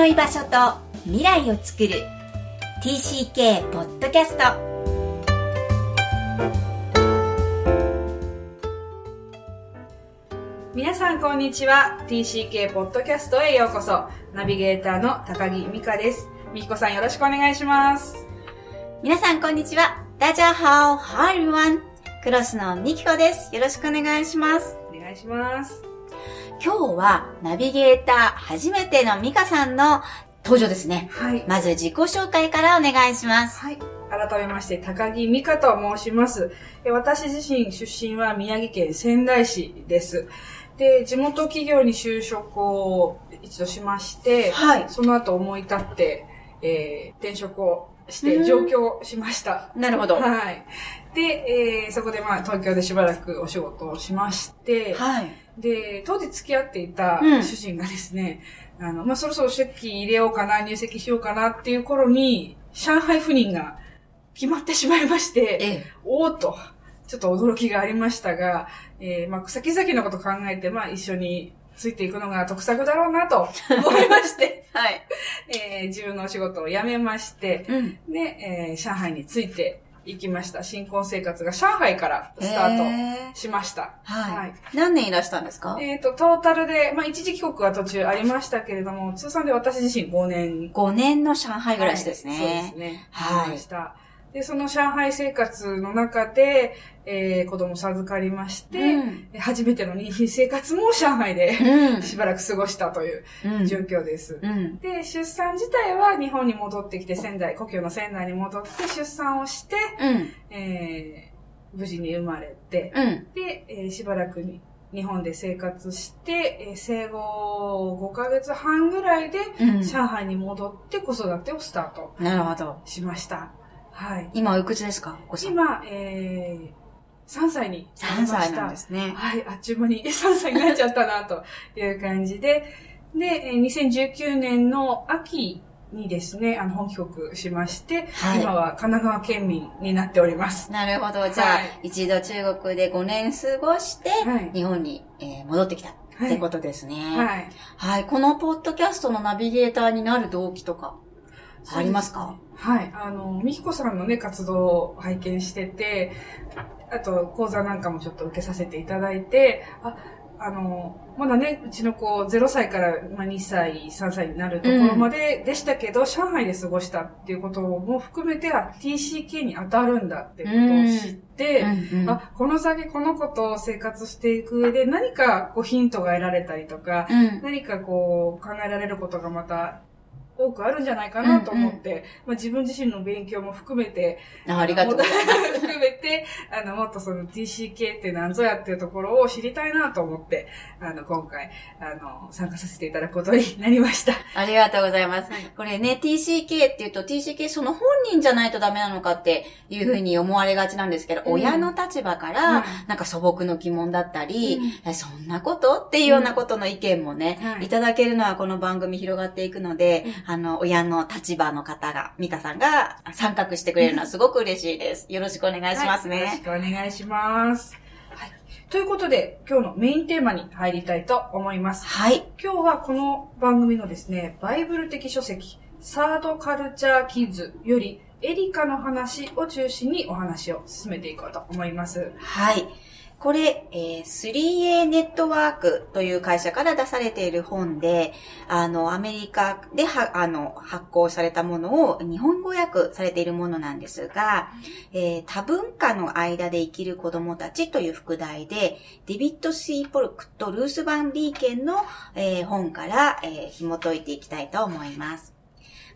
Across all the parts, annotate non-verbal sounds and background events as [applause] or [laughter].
の居場所と未来を作る。TCK ポッドキャスト皆さんこんにちは。TCK ポッドキャストへようこそ。ナビゲーターの高木美香です。美彦さんよろしくお願いします。皆さんこんにちは。ダジャハオ。ハリワンクロスのミキコです。よろしくお願いします。お願いします今日はナビゲーター初めてのミカさんの登場ですね。はい。まず自己紹介からお願いします。はい。改めまして、高木美香と申します。え私自身出身は宮城県仙台市です。で、地元企業に就職を一度しまして、はいその後思い立って、えー転職をしてうん上京しました。なるほど。ははい。で、えーそこでまあ東京でしばらくお仕事をしまして、い。で、当時付き合っていたうん主人がですね、あの、まあ、そろそろ籍入れようかな、入籍しようかなっていう頃に、上海赴任が決まってしまいまして、ええ。おーっと、ちょっと驚きがありましたが、えー、まあ、先々のこと考えて、まあ、一緒についていくのが [laughs] 得策だろうなと思いまして、[laughs] はい。えー、自分のお仕事を辞めまして、うん。で、えー、上海について行きました。新婚生活が上海からスターートしました。はい、はい何年いらしたんですか？えっ、と、トータルで、まあ、一時帰国は途中ありましたけれども、通算で私自身5年。?5 年の上海暮らしですね。はいそうですね。はいありました。で、その上海生活の中で、えー、子供授かりまして、うん初めての妊娠生活も上海で、うん。[laughs] しばらく過ごしたといううん。状況です。うん。で、出産自体は日本に戻ってきて仙台、故郷の仙台に戻って出産をして、うん。えー、無事に生まれて、うん。で、えーしばらくに日本で生活して、えー生後5ヶ月半ぐらいで、うん。上海に戻って子育てをスタート。しました。はい。今おいくつですか？今、えー、3歳になり3ました。歳なんですね。はい、あっちゅう間に [laughs] 3歳になっちゃったな、という感じで、で、えー2019年の秋にですね、あの、本帰国しまして、はい今は神奈川県民になっております。なるほど。じゃあ、はい一度中国で5年過ごして、はい日本に、えー戻ってきた。はいってことですね。はい。はい。このポッドキャストのナビゲーターになる動機とか、ありますか？はい。あの、みひこさんのね、活動を拝見してて、あと、講座なんかもちょっと受けさせていただいて、あ、あの、まだね、うちの子0歳から、まあ、2歳、3歳になるところまででしたけど、上海で過ごしたっていうことも含めて、あ TCK に当たるんだってことを知って、うんうん。あ、この先この子と生活していく上で何かこうヒントが得られたりとか、うん。何かこう考えられることがまた多くあるんじゃないかなと思って、まあ、自分自身の勉強も含めて、あありがとうございます。含めて、あの、もっとその TCK って何ぞやっていうところを知りたいなと思って、あの、今回、あの、参加させていただくことになりました。[laughs] ありがとうございます。これね、TCK って言うと TCK その本人じゃないとダメなのかっていうふうに思われがちなんですけど、うん親の立場から、うんなんか素朴の疑問だったり、えそんなことっていうようなことの意見もね、はいいただけるのはこの番組広がっていくので、あの、親の立場の方が、ミカさんが参画してくれるのはすごく嬉しいです。よろしくお願いしますはいよろしね。くお願いします。はい。ということで、今日のメインテーマに入りたいと思います。はい。今日はこの番組のですね、バイブル的書籍、サードカルチャーキッズより、エリカの話を中心にお話を進めていこうと思います。はい。これ、えー 3A ネットワークという会社から出されている本で、あの、アメリカでは、あの、発行されたものを日本語訳されているものなんですが、えー多文化の間で生きる子供たちという副題で、デビッド・シー・ポルクとルース・バン・リーケンの、えー本から、えー紐解いていきたいと思います。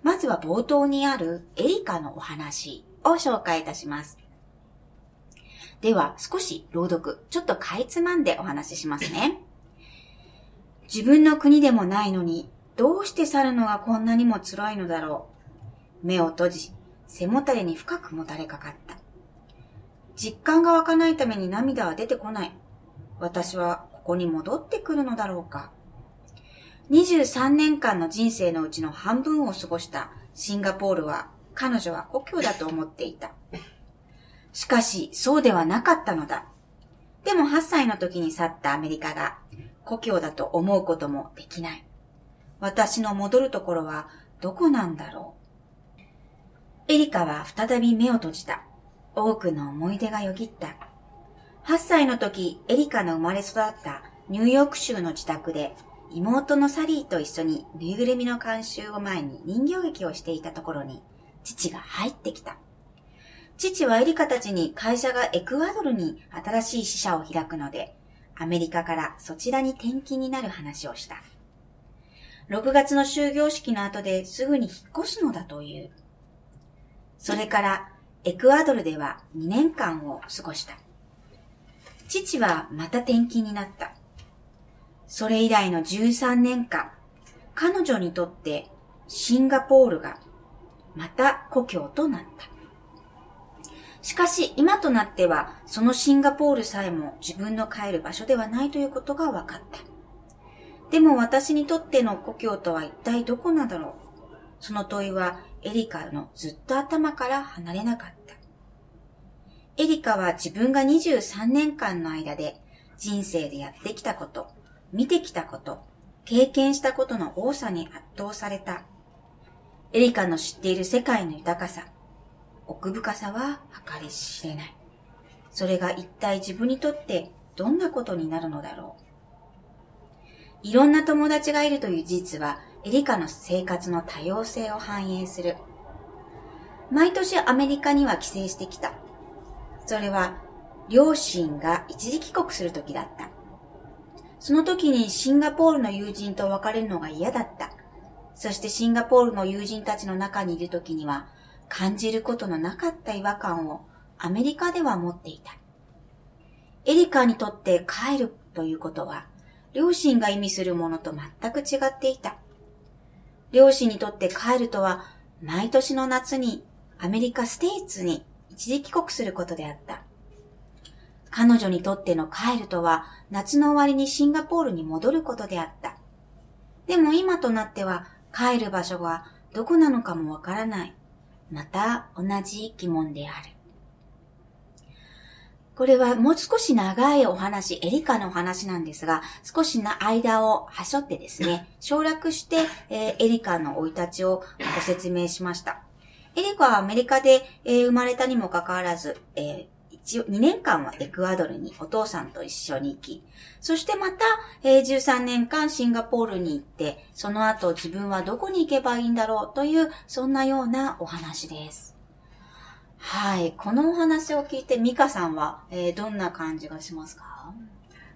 まずは冒頭にあるエリカのお話を紹介いたします。では、少し朗読、ちょっとかいつまんでお話ししますね。自分の国でもないのに、どうして去るのがこんなにも辛いのだろう。目を閉じ、背もたれに深くもたれかかった。実感が湧かないために涙は出てこない。私はここに戻ってくるのだろうか。23年間の人生のうちの半分を過ごしたシンガポールは彼女は故郷だと思っていた。しかし、そうではなかったのだ。でも8歳の時に去ったアメリカが故郷だと思うこともできない。私の戻るところはどこなんだろう。エリカは再び目を閉じた。多くの思い出がよぎった。8歳の時、エリカの生まれ育ったニューヨーク州の自宅で、妹のサリーと一緒にぬいぐるみの監修を前に人形劇をしていたところに、父が入ってきた。父はエリカたちに会社がエクアドルに新しい支社を開くので、アメリカからそちらに転勤になる話をした。6月の終業式の後ですぐに引っ越すのだという。それからエクアドルでは2年間を過ごした。父はまた転勤になった。それ以来の13年間、彼女にとってシンガポールがまた故郷となった。しかし今となってはそのシンガポールさえも自分の帰る場所ではないということが分かった。でも私にとっての故郷とは一体どこなんだろうその問いはエリカのずっと頭から離れなかった。エリカは自分が23年間の間で人生でやってきたこと、見てきたこと、経験したことの多さに圧倒された。エリカの知っている世界の豊かさ、奥深さは計り知れない。それが一体自分にとってどんなことになるのだろう。いろんな友達がいるという事実は、エリカの生活の多様性を反映する。毎年アメリカには帰省してきた。それは、両親が一時帰国する時だった。その時にシンガポールの友人と別れるのが嫌だった。そしてシンガポールの友人たちの中にいる時には、感じることのなかった違和感をアメリカでは持っていた。エリカにとって帰るということは、両親が意味するものと全く違っていた。両親にとって帰るとは、毎年の夏にアメリカステイツに一時帰国することであった。彼女にとっての帰るとは、夏の終わりにシンガポールに戻ることであった。でも今となっては、帰る場所がどこなのかもわからない。また同じ疑問である。これはもう少し長いお話、エリカのお話なんですが、少しな間をはしょってですね、[laughs] 省略して、えー、エリカの生い立ちをご説明しました。エリカはアメリカで、えー、生まれたにもかかわらず、えー一応2年間はエクアドルにお父さんと一緒に行き、そしてまた、えー、13年間シンガポールに行って、その後自分はどこに行けばいいんだろうという、そんなようなお話です。はい。このお話を聞いて、ミカさんは、えー、どんな感じがしますか？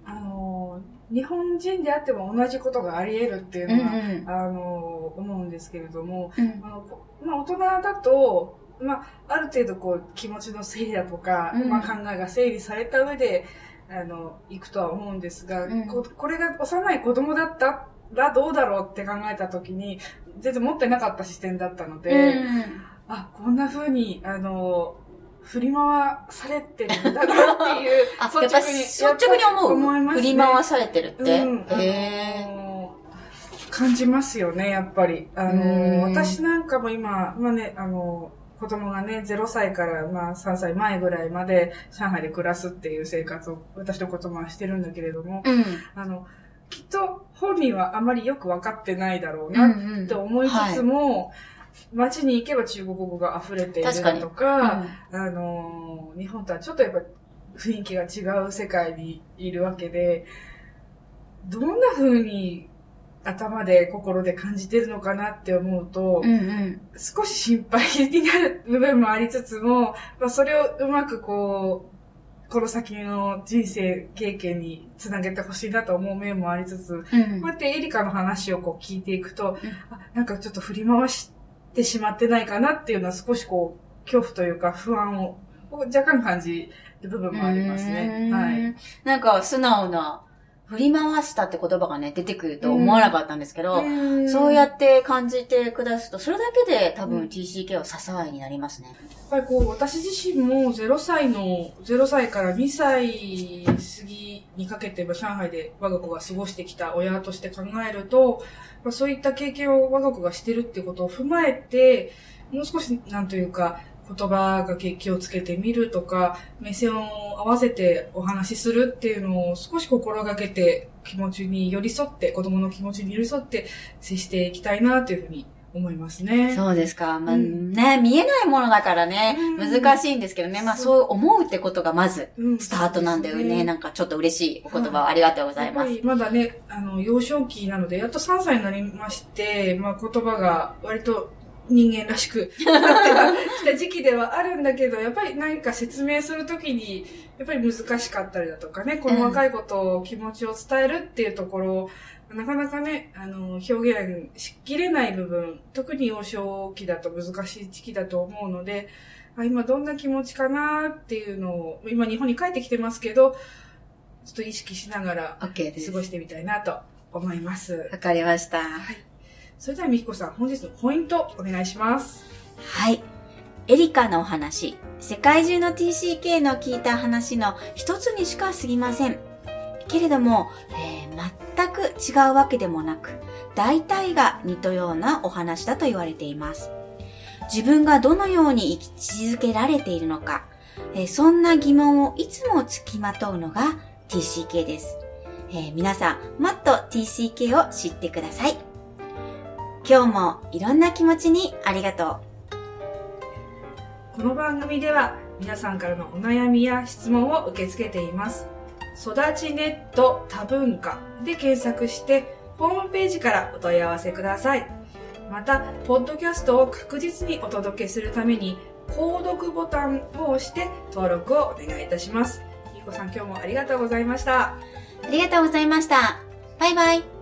あの、日本人であっても同じことがあり得るっていうのは、うんうん、あの、思うんですけれども、うん、あのまあ、大人だと、まあ、ある程度こう気持ちの整理だとか、うん、まあ、考えが整理された上であの行くとは思うんですが、うん、ここれが幼い子供だったらどうだろうって考えた時に全然持ってなかった視点だったので、うん、あこんな風にあの振り回されてるんだなっていう [laughs] 率直に率直に思う。思います、ね、振り回されてるって、うん、へ感じますよね、やっぱり。あの、私なんかも今、まあね、あの、子供がね、0歳からまあ3歳前ぐらいまで上海で暮らすっていう生活を私と子供はしてるんだけれども、うん、あの、きっと本人はあまりよく分かってないだろうなって思いつつも、うんうん。はい。街に行けば中国語が溢れているだとか、うん、あの、日本とはちょっとやっぱ雰囲気が違う世界にいるわけで、どんな風に頭で心で感じてるのかなって思うと、うんうん、少し心配になる部分もありつつも、まあ、それをうまくこう、この先の人生経験につなげてほしいなと思う面もありつつ、うん、こうやってエリカの話をこう聞いていくと、うん、あなんかちょっと振り回してしまってないかなっていうのは少しこう、恐怖というか不安を若干感じる部分もありますね。はい。なんか素直な振り回したって言葉がね、出てくると思わなかったんですけど、うん、そうやって感じてくだすと、それだけで多分 TCK は支えになりますね。やっぱりこう、私自身も0歳の、0歳から2歳過ぎにかけて、上海で我が子が過ごしてきた親として考えると、そういった経験を我が子がしてるってことを踏まえて、もう少し、なんというか、言葉が気をつけてみるとか、目線を合わせてお話しするっていうのを少し心がけて気持ちに寄り添って、子供の気持ちに寄り添って接していきたいなというふうに思いますね。そうですか。まあ、うん、ね、見えないものだからね、難しいんですけどね。まあ、そう思うってことがまず、スタートなんだよね。ねなんかちょっと嬉しいお言葉をありがとうございます。まだね、あの、幼少期なので、やっと3歳になりまして、まあ、言葉が割と人間らしくなってき [laughs] た時期ではあるんだけど、やっぱり何か説明するときに、やっぱり難しかったりだとかね、この若いことを気持ちを伝えるっていうところ、うん、なかなかね、あの、表現しきれない部分、特に幼少期だと難しい時期だと思うので、あ今どんな気持ちかなっていうのを、今日本に帰ってきてますけど、ちょっと意識しながら過ごしてみたいなと思います。わ、okay、かりました。はいそれではみきこさん、本日のポイントお願いします。はい。エリカのお話、世界中の TCK の聞いた話の一つにしか過ぎません。けれども、えー、全く違うわけでもなく、大体が似たようなお話だと言われています。自分がどのように生き続けられているのか、えー、そんな疑問をいつもつきまとうのが TCK です。えー、皆さん、もっと TCK を知ってください。今日もいろんな気持ちにありがとう。この番組では皆さんからのお悩みや質問を受け付けています。育ちネット多文化で検索してホームページからお問い合わせください。また、ポッドキャストを確実にお届けするために、購読ボタンを押して登録をお願いいたします。ゆうこさん今日もありがとうございました。ありがとうございました。バイバイ。